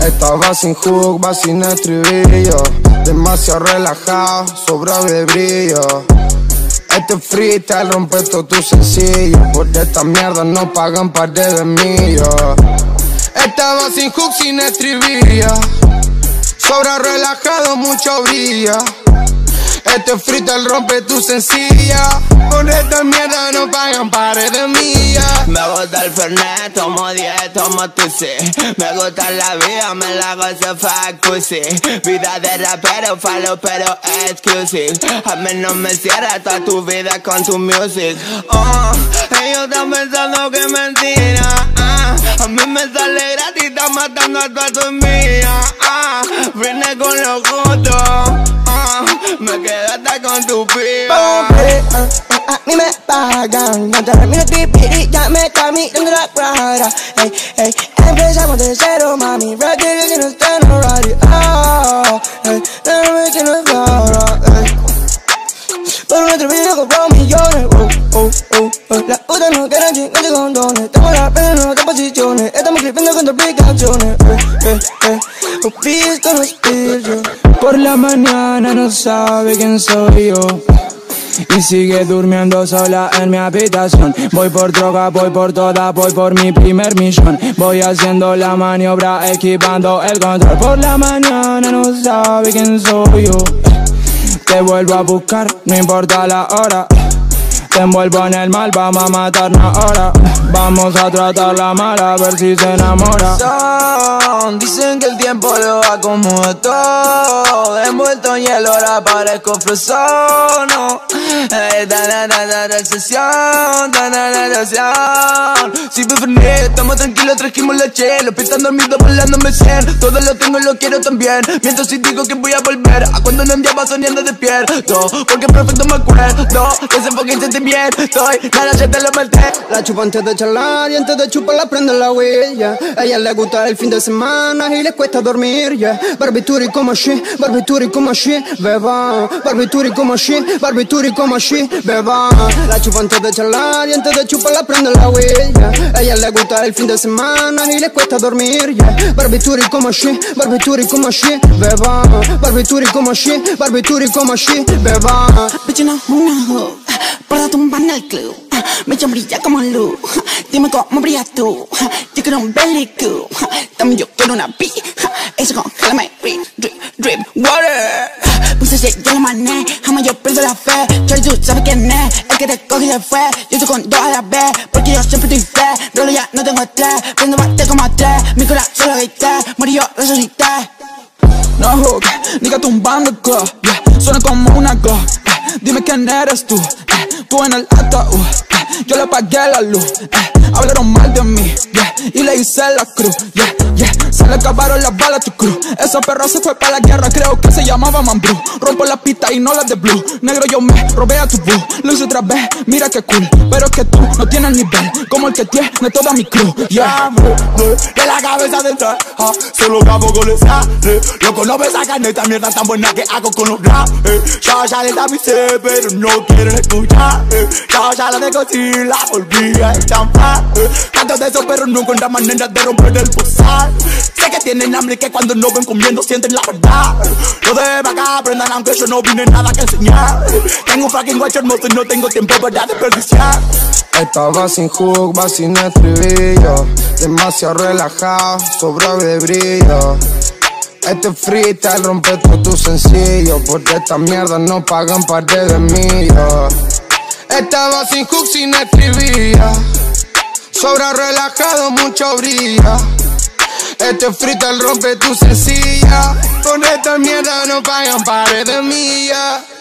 Estaba sin hook, va sin estribillo. Demasiado relajado, sobra de brillo. Este freestyle rompe todo tu sencillo. Porque esta mierda no pagan par de millos. Estaba sin hook, sin estribillo. Sobra relajado, mucho brillo este freestyle rompe tu sencilla. Con esta mierda no pagan pares de millas. Me gusta el Fernet, tomo 10, tomo tu sí. Me gusta la vida, me la gozo fuck. Vida de rapero, falo pero exclusive. A mí no me cierra toda tu vida con tu music. Oh, ellos están pensando que es mentira. Ah, a mí me sale gratis, está matando a toda tu mía. Ah, vine con los gustos. Me quedaste con tu piba. a mí me pagan. No te mi pipi, ya me está mirando la cara. Ey, ey, empezamos de cero, mami. Ready, que no está no ready. Oh, ey, no me que no es ahora. Ey. Por nuestro video compró millones. Oh, oh, oh, oh. Las putas no quieren chingarse con dones. Tengo la pena en otras posiciones. Estamos clipando con aplicaciones. Eh, eh, eh. Es por la mañana no sabe quién soy yo. Y sigue durmiendo sola en mi habitación. Voy por droga, voy por toda, voy por mi primer millón. Voy haciendo la maniobra, equipando el control. Por la mañana no sabe quién soy yo. Te vuelvo a buscar, no importa la hora. Te envuelvo en el mal, vamos a matarnos ahora. Vamos a tratarla mal a ver si se enamora Dicen que el tiempo lo acomoda todo Envuelto en hielo ahora parezco fresón Hey, da, da, da, da, sesión, da, da, da, sesión. Si estamos tranquilos, trajimos la chelo Pistan dormido, volándome cien. Todo lo tengo y lo quiero también. Mientras si digo que voy a volver A cuando no andaba soñando despierto. Porque perfecto me acuerdo Que ese fucking sentimiento. Estoy, nada, ya te lo maté. La chupo antes de charlar y antes de chuparla prende la huella. A ella le gusta el fin de semana y le cuesta dormir, yeah. She, barbituri como she, beba. She, barbituri como she, beba. La chupo antes de charlar y antes de chuparla prende la huella. Ella le gusta el fin de semana y le cuesta dormir, yeah Barbituri como she, barbituri como she, beba Barbituri como she, barbituri como she, beba Bitch, no, una para tumbar en el club. Me brilla como luz. Dime cómo brillas tú. Yo quiero un belly. También yo quiero una B. Eso con jálame, drip, drip, drip, water. Shit, yo lo mané. Jamás yo pierdo la fe. Charlie, tú sabes quién es. El que te coge y se fue. Yo estoy con dos a la vez. Porque yo siempre estoy fe. Rolo ya no tengo estrés. Prendo bate como tres. Mi corazón solo grité. Morí yo, resucité. No hook, nigga tumbando go, yeah. Suena como una go, eh. Dime quién eres tú, eh. Tú en el ataúd, eh. Yo le apagué la luz. Hablaron mal de mí. Y le hice la cruz, yeah, yeah. Se le acabaron las balas a tu cruz. Esa perra se fue para la guerra, creo que se llamaba Mambrú. Rompo la pista y no la de blue. Negro yo me robé a tu boo. Hice otra vez, mira qué cool. Pero que tú no tienes nivel, como el que tiene toda mi crew, yeah. De la cabeza del ah, solo el sale. Loco, no me sacan esta mierda tan buena que hago con los rap. Ya, ya les avisé, pero no quieren escuchar. Eh. Ya, ya la si la volví a estampar. Pero no encuentran manera de romper el posar. Sé que tienen hambre que cuando no ven comiendo sienten la verdad. Lo de acá aprendan aunque yo no vine nada que enseñar. Tengo un fucking guacho hermoso y no tengo tiempo para desperdiciar. Estaba sin hook, va sin estribillo Demasiado relajado, sobra de brillo este freestyle rompe todo tu sencillo Porque esta mierda no pagan parte de mí Estaba sin hook, sin escribía Sobra relajado, mucho brilla. Este freestyle rompe tu sencilla Con esta mierda no pagan pares de millas